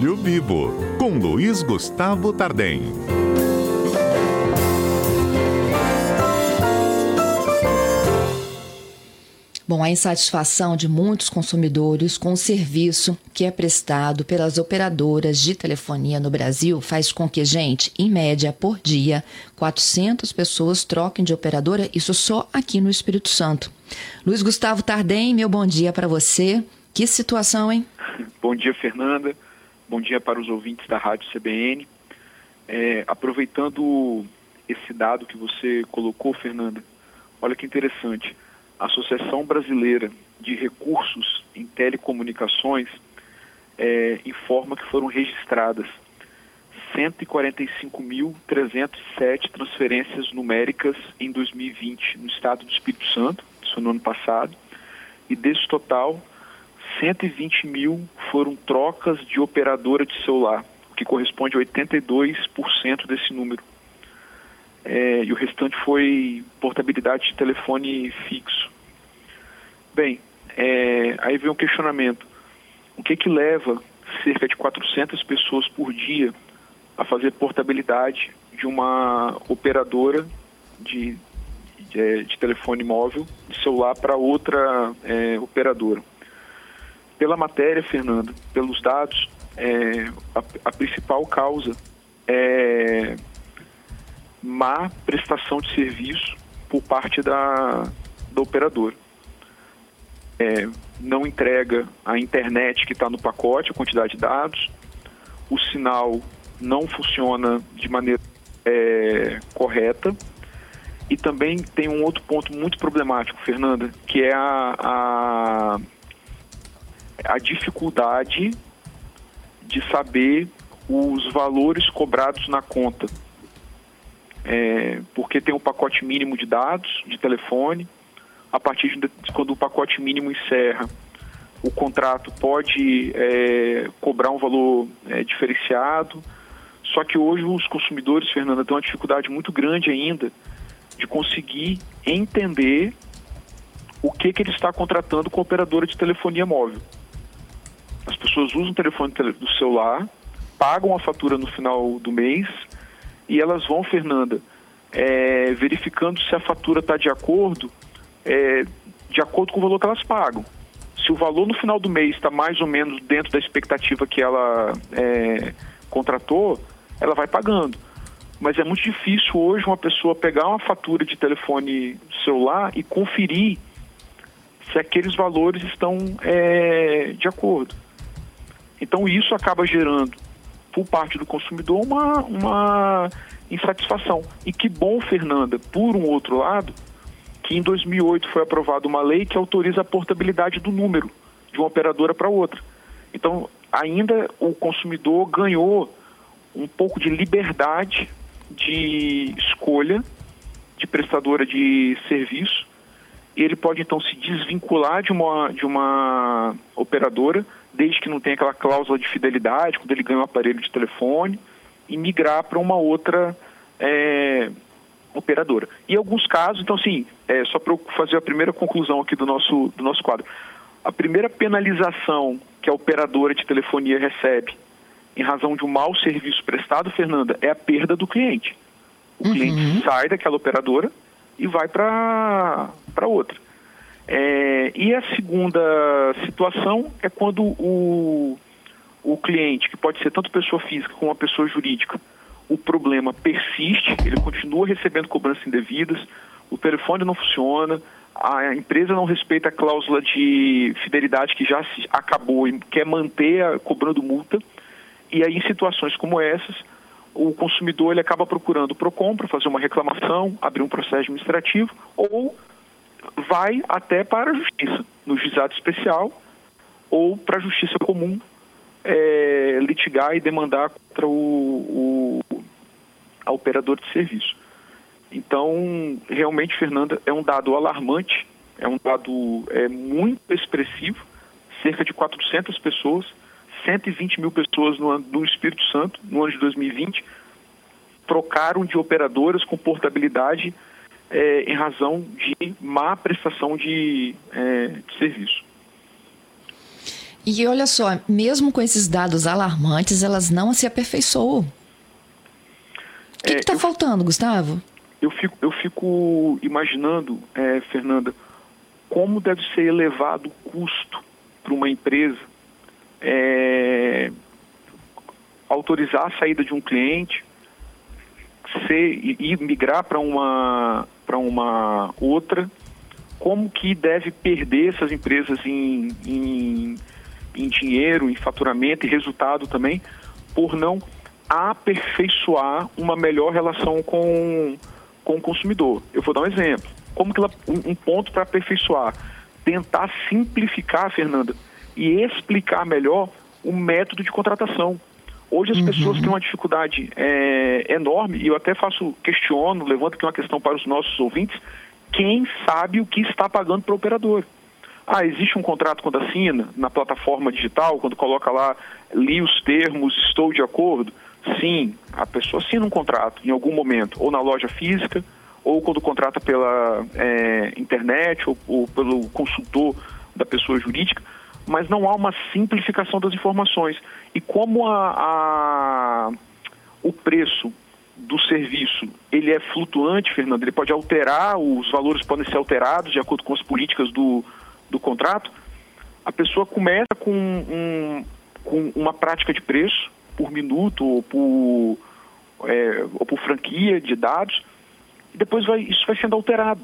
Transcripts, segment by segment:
Olho Vivo, com Luiz Gustavo Tardem. Bom, a insatisfação de muitos consumidores com o serviço que é prestado pelas operadoras de telefonia no Brasil faz com que, gente, em média por dia, 400 pessoas troquem de operadora, isso só aqui no Espírito Santo. Luiz Gustavo Tardem, meu bom dia para você. Que situação, hein? Bom dia, Fernanda. Bom dia para os ouvintes da Rádio CBN. É, aproveitando esse dado que você colocou, Fernanda, olha que interessante. A Associação Brasileira de Recursos em Telecomunicações é, informa que foram registradas 145.307 transferências numéricas em 2020 no estado do Espírito Santo, isso no ano passado, e desse total, 120 mil foram trocas de operadora de celular, o que corresponde a 82% desse número é, e o restante foi portabilidade de telefone fixo. Bem, é, aí vem um questionamento. O que que leva cerca de 400 pessoas por dia a fazer portabilidade de uma operadora de, de, é, de telefone móvel, de celular, para outra é, operadora? Pela matéria, Fernando, pelos dados, é, a, a principal causa é má prestação de serviço por parte da, da operadora. É, não entrega a internet que está no pacote, a quantidade de dados, o sinal não funciona de maneira é, correta e também tem um outro ponto muito problemático, Fernanda, que é a, a, a dificuldade de saber os valores cobrados na conta é, porque tem um pacote mínimo de dados de telefone. A partir de quando o pacote mínimo encerra, o contrato pode é, cobrar um valor é, diferenciado. Só que hoje os consumidores, Fernanda, têm uma dificuldade muito grande ainda de conseguir entender o que, que ele está contratando com a operadora de telefonia móvel. As pessoas usam o telefone do celular, pagam a fatura no final do mês e elas vão, Fernanda, é, verificando se a fatura está de acordo, é, de acordo com o valor que elas pagam. Se o valor no final do mês está mais ou menos dentro da expectativa que ela é, contratou, ela vai pagando. Mas é muito difícil hoje uma pessoa pegar uma fatura de telefone celular e conferir se aqueles valores estão é, de acordo. Então isso acaba gerando por parte do consumidor uma, uma insatisfação. E que bom, Fernanda, por um outro lado, que em 2008 foi aprovada uma lei que autoriza a portabilidade do número de uma operadora para outra. Então, ainda o consumidor ganhou um pouco de liberdade de escolha de prestadora de serviço. Ele pode então se desvincular de uma, de uma operadora desde que não tenha aquela cláusula de fidelidade, quando ele ganha um aparelho de telefone, e migrar para uma outra é, operadora. Em alguns casos, então, assim, é, só para eu fazer a primeira conclusão aqui do nosso, do nosso quadro, a primeira penalização que a operadora de telefonia recebe em razão de um mau serviço prestado, Fernanda, é a perda do cliente. O uhum. cliente sai daquela operadora e vai para outra. É, e a segunda situação é quando o, o cliente, que pode ser tanto pessoa física como uma pessoa jurídica, o problema persiste, ele continua recebendo cobranças indevidas, o telefone não funciona, a empresa não respeita a cláusula de fidelidade que já se acabou e quer manter a, cobrando multa. E aí, em situações como essas, o consumidor ele acaba procurando o PROCON para fazer uma reclamação, abrir um processo administrativo ou vai até para a justiça, no juizado especial ou para a justiça comum é, litigar e demandar contra o, o a operador de serviço. Então, realmente, Fernanda, é um dado alarmante, é um dado é, muito expressivo, cerca de 400 pessoas, 120 mil pessoas no, no Espírito Santo, no ano de 2020, trocaram de operadoras com portabilidade é, em razão de má prestação de, é, de serviço. E olha só, mesmo com esses dados alarmantes, elas não se aperfeiçoam. O que está é, faltando, Gustavo? Eu fico, eu fico imaginando, é, Fernanda, como deve ser elevado o custo para uma empresa é, autorizar a saída de um cliente ser, e, e migrar para uma, uma outra, como que deve perder essas empresas em, em, em dinheiro, em faturamento e resultado também, por não aperfeiçoar uma melhor relação com, com o consumidor. Eu vou dar um exemplo. Como que ela, um, um ponto para aperfeiçoar? Tentar simplificar, Fernanda, e explicar melhor o método de contratação. Hoje as uhum. pessoas têm uma dificuldade é, enorme, e eu até faço, questiono, levanto aqui uma questão para os nossos ouvintes, quem sabe o que está pagando para o operador? Ah, existe um contrato quando assina na plataforma digital, quando coloca lá, li os termos, estou de acordo? Sim, a pessoa assina um contrato em algum momento, ou na loja física, ou quando contrata pela é, internet, ou, ou pelo consultor da pessoa jurídica, mas não há uma simplificação das informações. E como a, a, o preço do serviço ele é flutuante, Fernando, ele pode alterar, os valores podem ser alterados de acordo com as políticas do, do contrato, a pessoa começa com, um, com uma prática de preço por minuto ou por, é, ou por franquia de dados, e depois vai, isso vai sendo alterado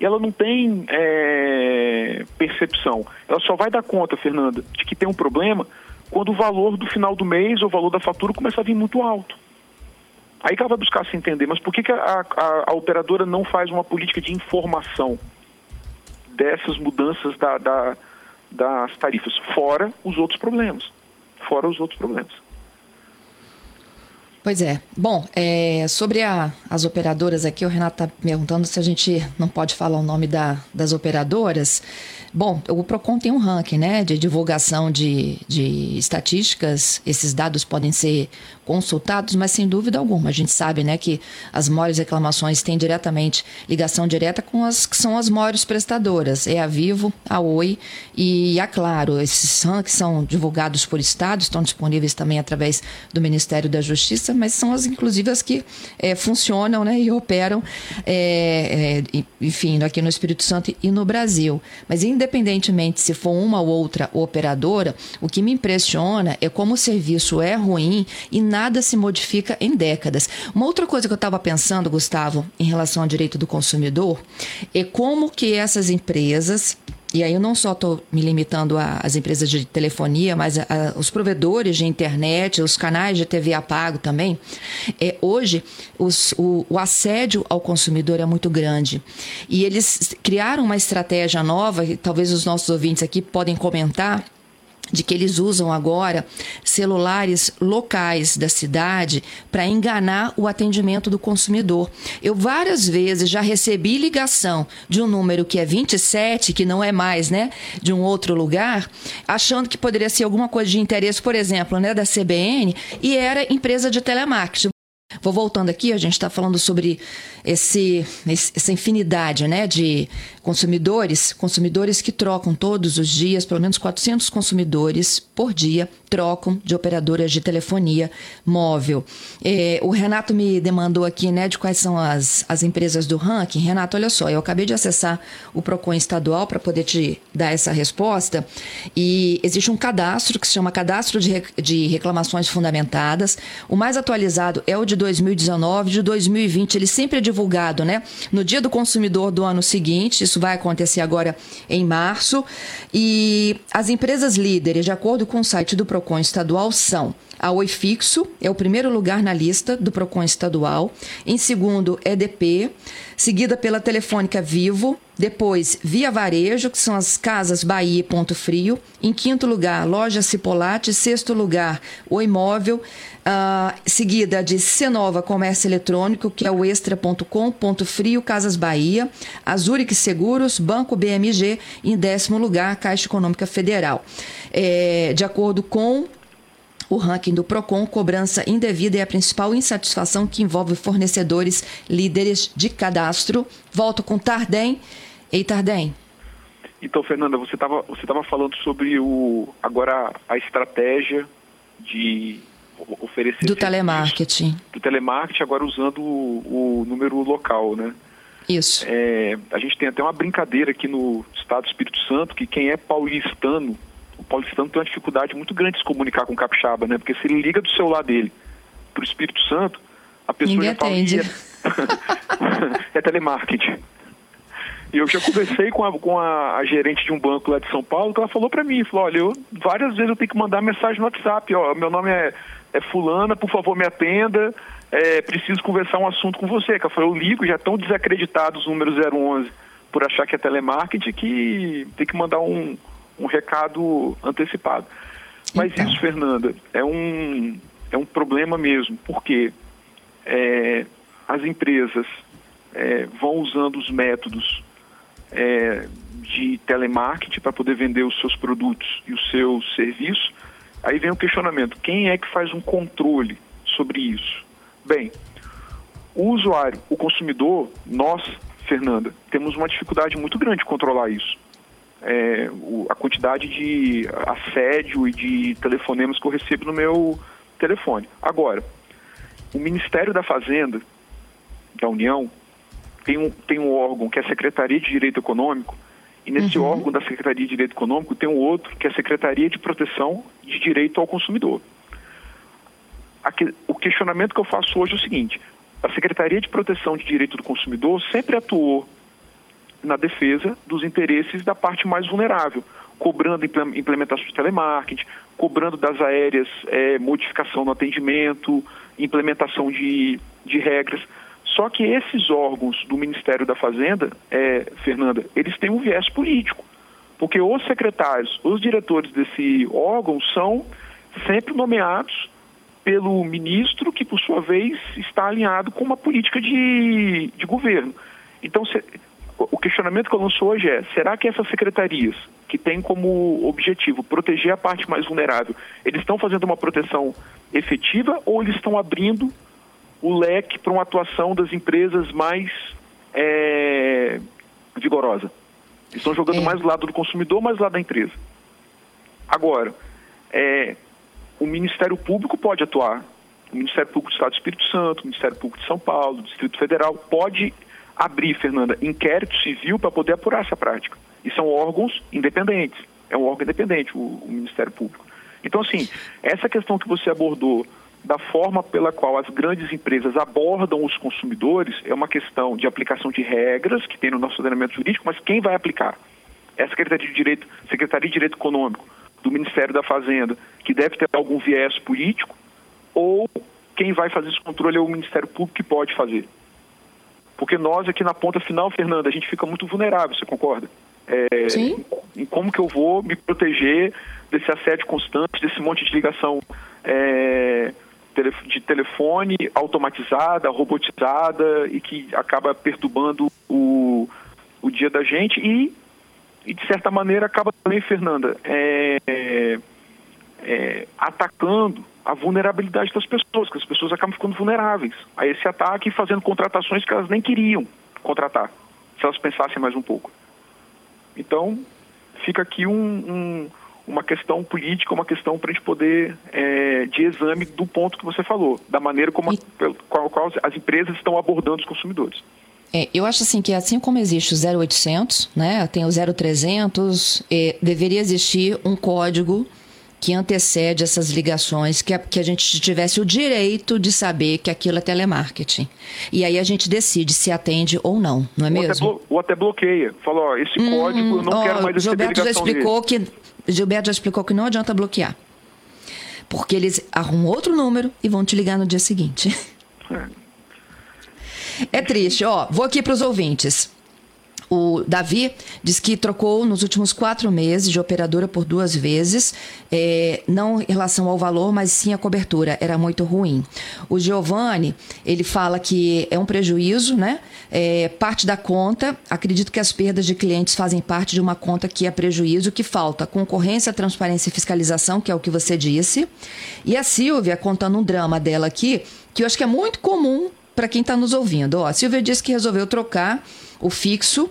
e ela não tem é, percepção. Ela só vai dar conta, Fernanda, de que tem um problema quando o valor do final do mês ou o valor da fatura começa a vir muito alto. Aí que ela vai buscar se entender, mas por que, que a, a, a operadora não faz uma política de informação dessas mudanças da, da, das tarifas, fora os outros problemas? Fora os outros problemas. Pois é. Bom, é, sobre a, as operadoras aqui, o Renato está perguntando se a gente não pode falar o nome da, das operadoras. Bom, o PROCON tem um ranking né, de divulgação de, de estatísticas. Esses dados podem ser consultados, mas sem dúvida alguma. A gente sabe né, que as maiores reclamações têm diretamente ligação direta com as que são as maiores prestadoras. É a Vivo, a Oi e a Claro. Esses rankings são divulgados por estados, estão disponíveis também através do Ministério da Justiça, mas são as, inclusive, as que é, funcionam né, e operam, é, é, enfim, aqui no Espírito Santo e no Brasil. Mas, independentemente se for uma ou outra operadora, o que me impressiona é como o serviço é ruim e nada se modifica em décadas. Uma outra coisa que eu estava pensando, Gustavo, em relação ao direito do consumidor, é como que essas empresas e aí eu não só estou me limitando às empresas de telefonia, mas a, a, os provedores de internet, os canais de TV a pago também. É, hoje, os, o, o assédio ao consumidor é muito grande. E eles criaram uma estratégia nova, que talvez os nossos ouvintes aqui podem comentar, de que eles usam agora celulares locais da cidade para enganar o atendimento do consumidor. Eu várias vezes já recebi ligação de um número que é 27, que não é mais, né, de um outro lugar, achando que poderia ser alguma coisa de interesse, por exemplo, né, da CBN, e era empresa de telemarketing. Vou voltando aqui, a gente está falando sobre esse, essa infinidade né, de consumidores, consumidores que trocam todos os dias, pelo menos 400 consumidores por dia trocam de operadoras de telefonia móvel. É, o Renato me demandou aqui né, de quais são as, as empresas do ranking. Renato, olha só, eu acabei de acessar o PROCON estadual para poder te dar essa resposta e existe um cadastro que se chama Cadastro de, de Reclamações Fundamentadas. O mais atualizado é o de 2019, de 2020 ele sempre é divulgado, né? No dia do consumidor do ano seguinte, isso vai acontecer agora em março. E as empresas líderes, de acordo com o site do PROCON estadual, são a Oi Fixo, é o primeiro lugar na lista do PROCON estadual. Em segundo, EDP, seguida pela Telefônica Vivo, depois Via Varejo, que são as casas Bahia e Ponto Frio. Em quinto lugar, Loja Cipolate. Sexto lugar, o Imóvel. Uh, seguida de Cenova Comércio Eletrônico, que é o Extra.com, Ponto Frio, Casas Bahia. A Zurich Seguros, Banco BMG. Em décimo lugar, Caixa Econômica Federal. É, de acordo com o ranking do Procon, cobrança indevida é a principal insatisfação que envolve fornecedores líderes de cadastro. Volto com Tardem. Ei, Tardem. Então, Fernanda, você estava você tava falando sobre o agora a estratégia de oferecer do telemarketing. Do telemarketing, agora usando o, o número local, né? Isso. É, a gente tem até uma brincadeira aqui no estado do Espírito Santo que quem é paulistano, o paulistano tem uma dificuldade muito grande de se comunicar com o capixaba, né? Porque se ele liga do celular dele para o Espírito Santo, a pessoa Ninguém já fala atende. é, é telemarketing. E eu já conversei com, a, com a, a, gerente de um banco lá de São Paulo, que ela falou para mim, falou, olha, eu, várias vezes eu tenho que mandar mensagem no WhatsApp, ó, meu nome é, é fulana, por favor me atenda, é, preciso conversar um assunto com você. Que eu falei, eu ligo, já estão desacreditados os números 011 por achar que é telemarketing, que tem que mandar um, um recado antecipado. Mas então. isso, Fernanda, é um, é um problema mesmo, porque é, as empresas é, vão usando os métodos é, de telemarketing para poder vender os seus produtos e os seus serviços. Aí vem o questionamento: quem é que faz um controle sobre isso? Bem, o usuário, o consumidor, nós, Fernanda, temos uma dificuldade muito grande de controlar isso. É, o, a quantidade de assédio e de telefonemas que eu recebo no meu telefone. Agora, o Ministério da Fazenda, da União, tem um, tem um órgão que é a Secretaria de Direito Econômico, e nesse uhum. órgão da Secretaria de Direito Econômico tem um outro, que é a Secretaria de Proteção de Direito ao Consumidor. Aqui, o questionamento que eu faço hoje é o seguinte: a Secretaria de Proteção de Direito do Consumidor sempre atuou na defesa dos interesses da parte mais vulnerável, cobrando implementação de telemarketing, cobrando das aéreas é, modificação no atendimento, implementação de, de regras. Só que esses órgãos do Ministério da Fazenda, é, Fernanda, eles têm um viés político. Porque os secretários, os diretores desse órgão são sempre nomeados pelo ministro, que por sua vez está alinhado com uma política de, de governo. Então, o questionamento que eu lanço hoje é: será que essas secretarias, que têm como objetivo proteger a parte mais vulnerável, eles estão fazendo uma proteção efetiva ou eles estão abrindo o leque para uma atuação das empresas mais é, vigorosa. Estão jogando é. mais do lado do consumidor, mais do lado da empresa. Agora, é, o Ministério Público pode atuar. O Ministério Público do Estado do Espírito Santo, o Ministério Público de São Paulo, o Distrito Federal, pode abrir, Fernanda, inquérito civil para poder apurar essa prática. E são órgãos independentes. É um órgão independente, o, o Ministério Público. Então, assim, essa questão que você abordou da forma pela qual as grandes empresas abordam os consumidores é uma questão de aplicação de regras que tem no nosso ordenamento jurídico, mas quem vai aplicar? É a Secretaria de Direito, Secretaria de Direito Econômico do Ministério da Fazenda, que deve ter algum viés político, ou quem vai fazer esse controle é o Ministério Público que pode fazer. Porque nós aqui na ponta final, Fernanda, a gente fica muito vulnerável, você concorda? É, Sim. Em como que eu vou me proteger desse assédio constante, desse monte de ligação é, de telefone automatizada, robotizada e que acaba perturbando o, o dia da gente e, e de certa maneira acaba também, Fernanda, é, é, atacando a vulnerabilidade das pessoas, que as pessoas acabam ficando vulneráveis a esse ataque e fazendo contratações que elas nem queriam contratar, se elas pensassem mais um pouco. Então, fica aqui um, um uma questão política, uma questão para a gente poder, é, de exame do ponto que você falou, da maneira como e... qual as empresas estão abordando os consumidores. É, eu acho assim que assim como existe o 0800, né, tem o 0300, é, deveria existir um código que antecede essas ligações, que a, que a gente tivesse o direito de saber que aquilo é telemarketing. E aí a gente decide se atende ou não, não é ou mesmo? Até ou até bloqueia. Fala, ó, esse hum, código eu não ó, quero mais receber Gilberto já explicou dele. que Gilberto já explicou que não adianta bloquear. Porque eles arrumam outro número e vão te ligar no dia seguinte. É, é triste, ó. Vou aqui para os ouvintes. O Davi diz que trocou nos últimos quatro meses de operadora por duas vezes, é, não em relação ao valor, mas sim a cobertura, era muito ruim. O Giovanni, ele fala que é um prejuízo, né? É, parte da conta, acredito que as perdas de clientes fazem parte de uma conta que é prejuízo, que falta concorrência, transparência e fiscalização, que é o que você disse. E a Silvia, contando um drama dela aqui, que eu acho que é muito comum para quem está nos ouvindo. Ó, a Silvia disse que resolveu trocar o fixo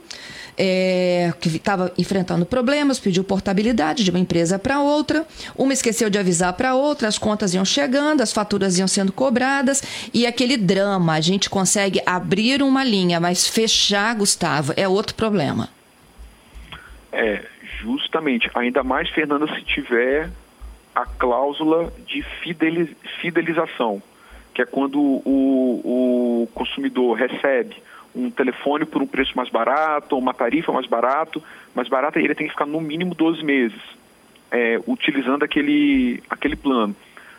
é, que estava enfrentando problemas, pediu portabilidade de uma empresa para outra, uma esqueceu de avisar para outra, as contas iam chegando, as faturas iam sendo cobradas e aquele drama. A gente consegue abrir uma linha, mas fechar, Gustavo, é outro problema. É, justamente. Ainda mais, Fernanda, se tiver a cláusula de fidelização, que é quando o, o consumidor recebe um telefone por um preço mais barato, ou uma tarifa mais barato, mais barata, e ele tem que ficar no mínimo 12 meses é, utilizando aquele, aquele plano.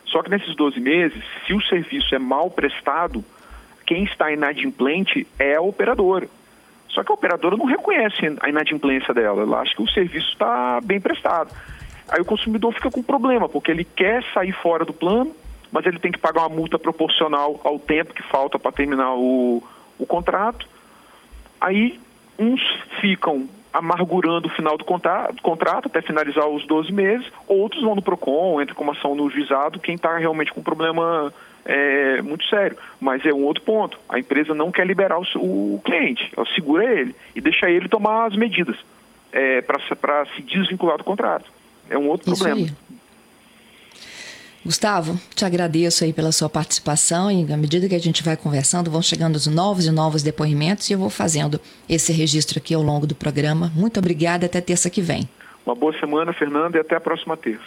Só que nesses 12 meses, se o serviço é mal prestado, quem está inadimplente é a operadora. Só que a operadora não reconhece a inadimplência dela, ela acha que o serviço está bem prestado. Aí o consumidor fica com problema, porque ele quer sair fora do plano, mas ele tem que pagar uma multa proporcional ao tempo que falta para terminar o, o contrato. Aí uns ficam amargurando o final do contrato, contrato, até finalizar os 12 meses, outros vão no PROCON, entra com uma ação no juizado, quem está realmente com um problema é, muito sério. Mas é um outro ponto, a empresa não quer liberar o, o cliente, ela segura ele e deixa ele tomar as medidas é, para se desvincular do contrato. É um outro Isso problema. Aí. Gustavo, te agradeço aí pela sua participação e à medida que a gente vai conversando, vão chegando os novos e novos depoimentos e eu vou fazendo esse registro aqui ao longo do programa. Muito obrigada, até terça que vem. Uma boa semana, Fernanda, e até a próxima terça.